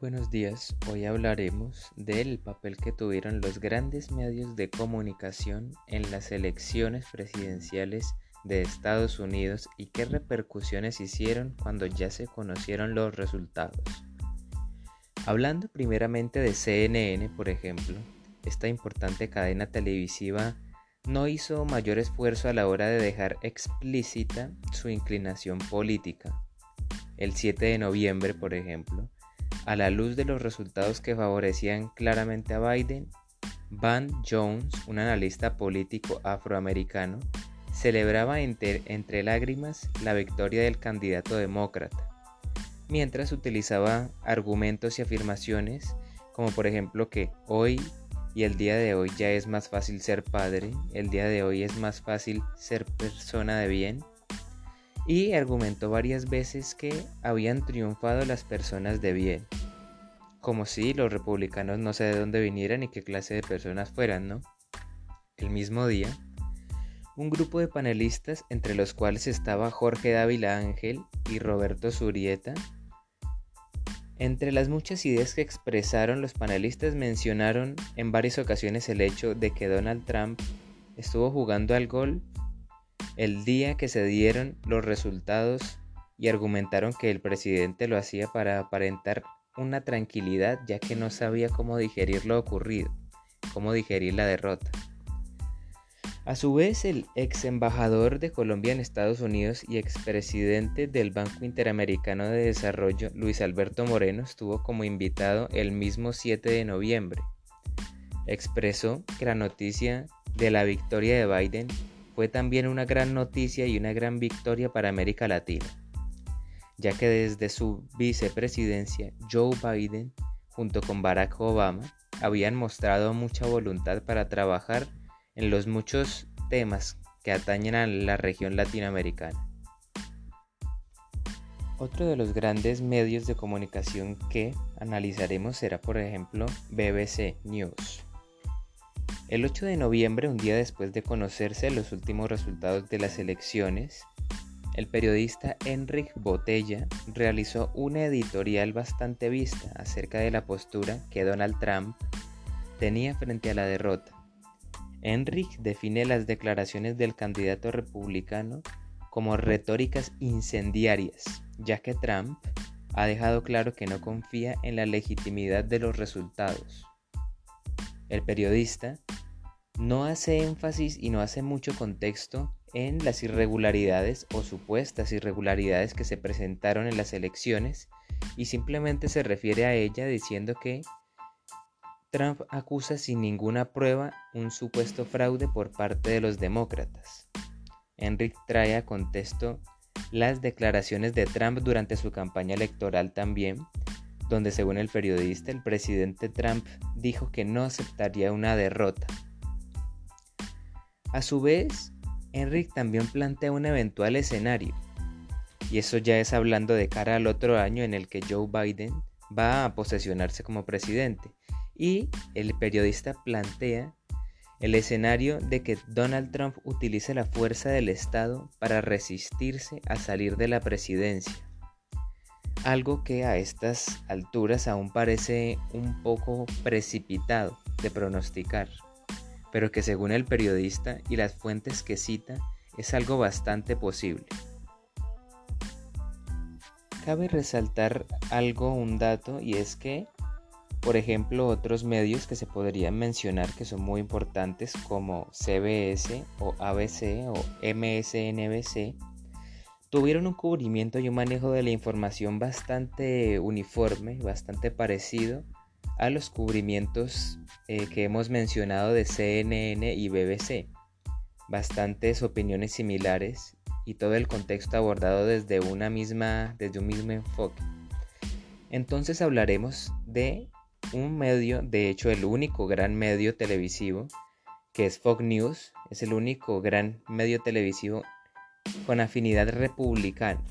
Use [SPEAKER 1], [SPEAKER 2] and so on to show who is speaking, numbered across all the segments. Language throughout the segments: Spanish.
[SPEAKER 1] Buenos días, hoy hablaremos del papel que tuvieron los grandes medios de comunicación en las elecciones presidenciales de Estados Unidos y qué repercusiones hicieron cuando ya se conocieron los resultados. Hablando primeramente de CNN, por ejemplo, esta importante cadena televisiva no hizo mayor esfuerzo a la hora de dejar explícita su inclinación política. El 7 de noviembre, por ejemplo, a la luz de los resultados que favorecían claramente a Biden, Van Jones, un analista político afroamericano, celebraba entre, entre, lágrimas la victoria del candidato demócrata, mientras utilizaba argumentos y afirmaciones como por ejemplo que hoy y el día de hoy ya es más fácil ser padre, el día de hoy es más fácil ser persona de bien, y argumentó varias veces que habían triunfado las personas de bien, como si los republicanos no sé de dónde vinieran y qué clase de personas fueran, ¿no? El mismo día, un grupo de panelistas, entre los cuales estaba Jorge Dávila Ángel y Roberto Zurieta, entre las muchas ideas que expresaron los panelistas mencionaron en varias ocasiones el hecho de que Donald Trump estuvo jugando al golf el día que se dieron los resultados y argumentaron que el presidente lo hacía para aparentar una tranquilidad ya que no sabía cómo digerir lo ocurrido, cómo digerir la derrota. A su vez, el ex embajador de Colombia en Estados Unidos y expresidente del Banco Interamericano de Desarrollo, Luis Alberto Moreno, estuvo como invitado el mismo 7 de noviembre. Expresó que la noticia de la victoria de Biden fue también una gran noticia y una gran victoria para América Latina, ya que desde su vicepresidencia Joe Biden junto con Barack Obama habían mostrado mucha voluntad para trabajar en los muchos temas que atañen a la región latinoamericana. Otro de los grandes medios de comunicación que analizaremos será por ejemplo BBC News. El 8 de noviembre, un día después de conocerse los últimos resultados de las elecciones, el periodista Enric Botella realizó una editorial bastante vista acerca de la postura que Donald Trump tenía frente a la derrota. Enric define las declaraciones del candidato republicano como retóricas incendiarias, ya que Trump ha dejado claro que no confía en la legitimidad de los resultados. El periodista no hace énfasis y no hace mucho contexto en las irregularidades o supuestas irregularidades que se presentaron en las elecciones y simplemente se refiere a ella diciendo que Trump acusa sin ninguna prueba un supuesto fraude por parte de los demócratas. Enric trae a las declaraciones de Trump durante su campaña electoral también, donde según el periodista el presidente Trump dijo que no aceptaría una derrota a su vez, Enric también plantea un eventual escenario, y eso ya es hablando de cara al otro año en el que Joe Biden va a posesionarse como presidente, y el periodista plantea el escenario de que Donald Trump utilice la fuerza del Estado para resistirse a salir de la presidencia. Algo que a estas alturas aún parece un poco precipitado de pronosticar pero que según el periodista y las fuentes que cita es algo bastante posible. Cabe resaltar algo, un dato, y es que, por ejemplo, otros medios que se podrían mencionar que son muy importantes como CBS o ABC o MSNBC, tuvieron un cubrimiento y un manejo de la información bastante uniforme, bastante parecido a los cubrimientos eh, que hemos mencionado de CNN y BBC. Bastantes opiniones similares y todo el contexto abordado desde una misma, desde un mismo enfoque. Entonces hablaremos de un medio, de hecho el único gran medio televisivo, que es Fox News, es el único gran medio televisivo con afinidad republicana.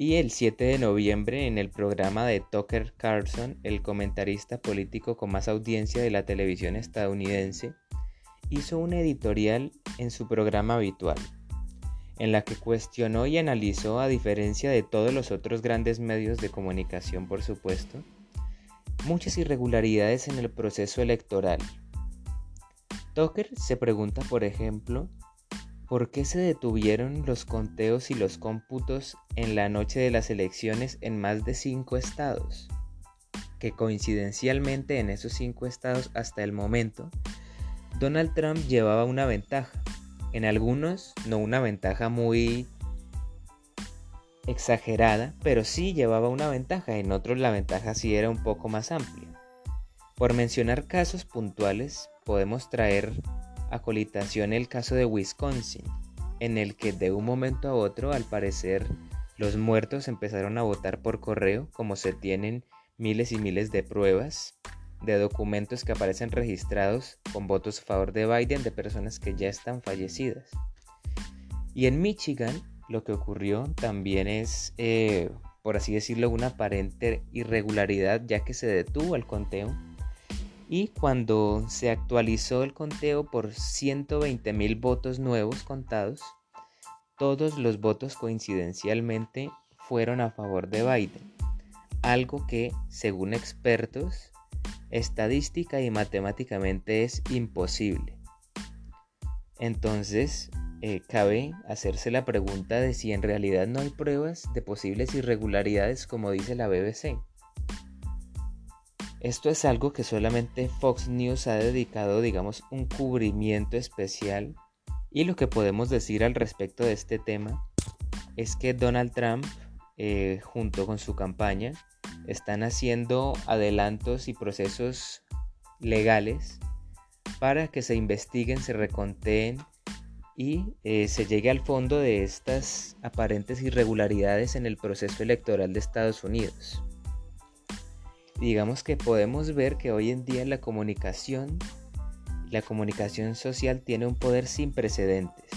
[SPEAKER 1] Y el 7 de noviembre, en el programa de Tucker Carlson, el comentarista político con más audiencia de la televisión estadounidense, hizo un editorial en su programa habitual, en la que cuestionó y analizó, a diferencia de todos los otros grandes medios de comunicación, por supuesto, muchas irregularidades en el proceso electoral. Tucker se pregunta, por ejemplo, ¿por qué se detuvieron los conteos y los cómputos en la noche de las elecciones en más de cinco estados? Que coincidencialmente en esos cinco estados hasta el momento, Donald Trump llevaba una ventaja. En algunos, no una ventaja muy exagerada, pero sí llevaba una ventaja, en otros la ventaja sí era un poco más amplia. Por mencionar casos puntuales, podemos traer a colitación el caso de Wisconsin, en el que de un momento a otro, al parecer, los muertos empezaron a votar por correo, como se tienen miles y miles de pruebas de documentos que aparecen registrados con votos a favor de Biden de personas que ya están fallecidas. Y en Michigan, lo que ocurrió también es, eh, por así decirlo, una aparente irregularidad ya que se detuvo el conteo. Y cuando se actualizó el conteo por 120 mil votos nuevos contados, todos los votos coincidencialmente fueron a favor de Biden. Algo que, según expertos, estadística y matemáticamente es imposible. Entonces, eh, cabe hacerse la pregunta de si en realidad no hay pruebas de posibles irregularidades como dice la BBC. Esto es algo que solamente Fox News ha dedicado, digamos, un cubrimiento especial y lo que podemos decir al respecto de este tema es que Donald Trump, eh, junto con su campaña, están haciendo adelantos y procesos legales para que se investiguen, se reconteen y eh, se llegue al fondo de estas aparentes irregularidades en el proceso electoral de Estados Unidos. Digamos que podemos ver que hoy en día la comunicación, la comunicación social tiene un poder sin precedentes.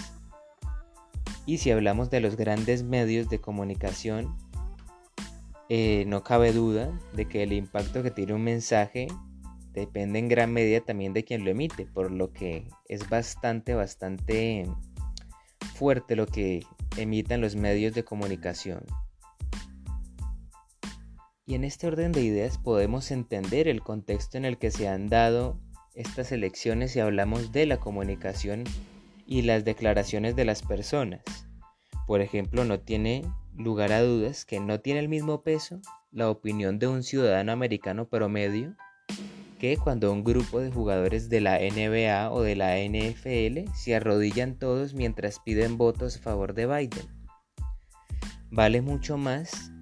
[SPEAKER 1] Y si hablamos de los grandes medios de comunicación, eh, no cabe duda de que el impacto que tiene un mensaje depende en gran medida también de quien lo emite, por lo que es bastante, bastante fuerte lo que emitan los medios de comunicación. Y en este orden de ideas podemos entender el contexto en el que se han dado estas elecciones si hablamos de la comunicación y las declaraciones de las personas. Por ejemplo, no tiene lugar a dudas que no tiene el mismo peso la opinión de un ciudadano americano promedio que cuando un grupo de jugadores de la NBA o de la NFL se arrodillan todos mientras piden votos a favor de Biden. Vale mucho más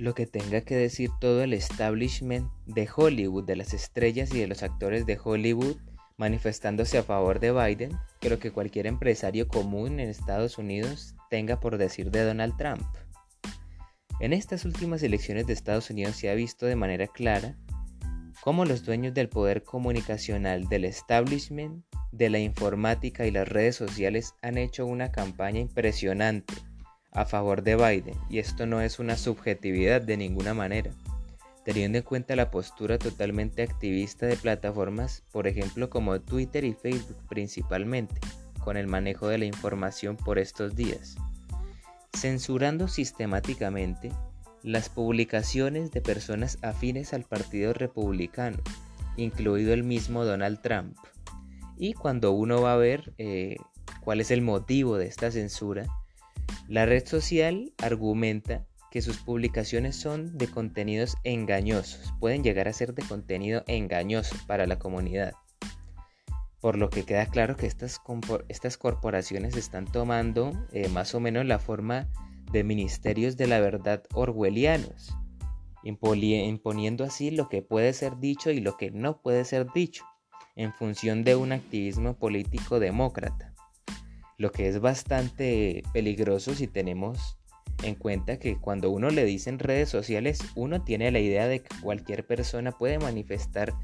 [SPEAKER 1] lo que tenga que decir todo el establishment de Hollywood, de las estrellas y de los actores de Hollywood manifestándose a favor de Biden que lo que cualquier empresario común en Estados Unidos tenga por decir de Donald Trump. En estas últimas elecciones de Estados Unidos se ha visto de manera clara cómo los dueños del poder comunicacional del establishment, de la informática y las redes sociales han hecho una campaña impresionante a favor de Biden, y esto no es una subjetividad de ninguna manera, teniendo en cuenta la postura totalmente activista de plataformas, por ejemplo como Twitter y Facebook principalmente, con el manejo de la información por estos días, censurando sistemáticamente las publicaciones de personas afines al Partido Republicano, incluido el mismo Donald Trump. Y cuando uno va a ver eh, cuál es el motivo de esta censura, la red social argumenta que sus publicaciones son de contenidos engañosos, pueden llegar a ser de contenido engañoso para la comunidad. Por lo que queda claro que estas, corporaciones están tomando eh, más o menos la forma de ministerios de la verdad orwellianos, imponiendo así lo que puede ser dicho y lo que no puede ser dicho, en función de un activismo político demócrata, lo que es bastante peligroso si tenemos en cuenta que cuando uno le dice en redes sociales, uno tiene la idea de que cualquier persona puede manifestar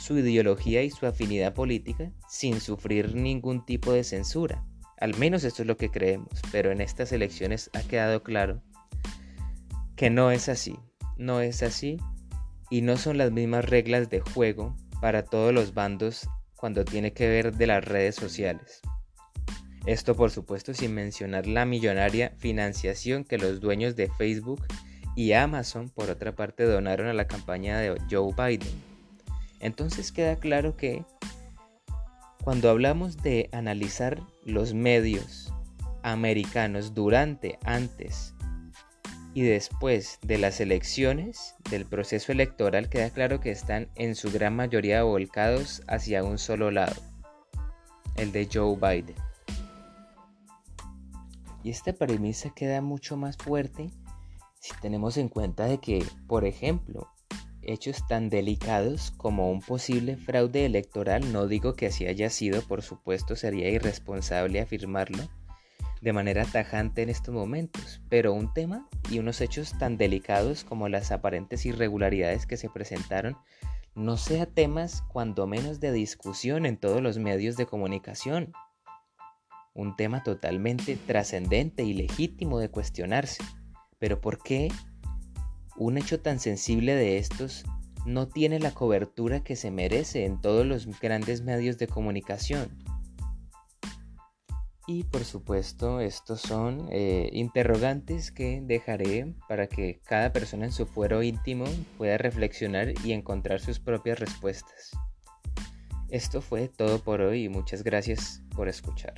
[SPEAKER 1] su ideología y su afinidad política sin sufrir ningún tipo de censura. Al menos esto es lo que creemos, pero en estas elecciones ha quedado claro que no es así, no es así y no son las mismas reglas de juego para todos los bandos cuando tiene que ver de las redes sociales. Esto por supuesto sin mencionar la millonaria financiación que los dueños de Facebook y Amazon por otra parte donaron a la campaña de Joe Biden. Entonces queda claro que cuando hablamos de analizar los medios americanos durante, antes y después de las elecciones, del proceso electoral, queda claro que están en su gran mayoría volcados hacia un solo lado, el de Joe Biden. Y esta premisa queda mucho más fuerte si tenemos en cuenta de que, por ejemplo, hechos tan delicados como un posible fraude electoral, no digo que así haya sido, por supuesto sería irresponsable afirmarlo de manera tajante en estos momentos, pero un tema y unos hechos tan delicados como las aparentes irregularidades que se presentaron no sea temas cuando menos de discusión en todos los medios de comunicación. Un tema totalmente trascendente y legítimo de cuestionarse. Pero ¿por qué un hecho tan sensible de estos no tiene la cobertura que se merece en todos los grandes medios de comunicación. Y por supuesto, estos son eh, interrogantes que dejaré para que cada persona en su fuero íntimo pueda reflexionar y encontrar sus propias respuestas. Esto fue todo por hoy y muchas gracias por escuchar.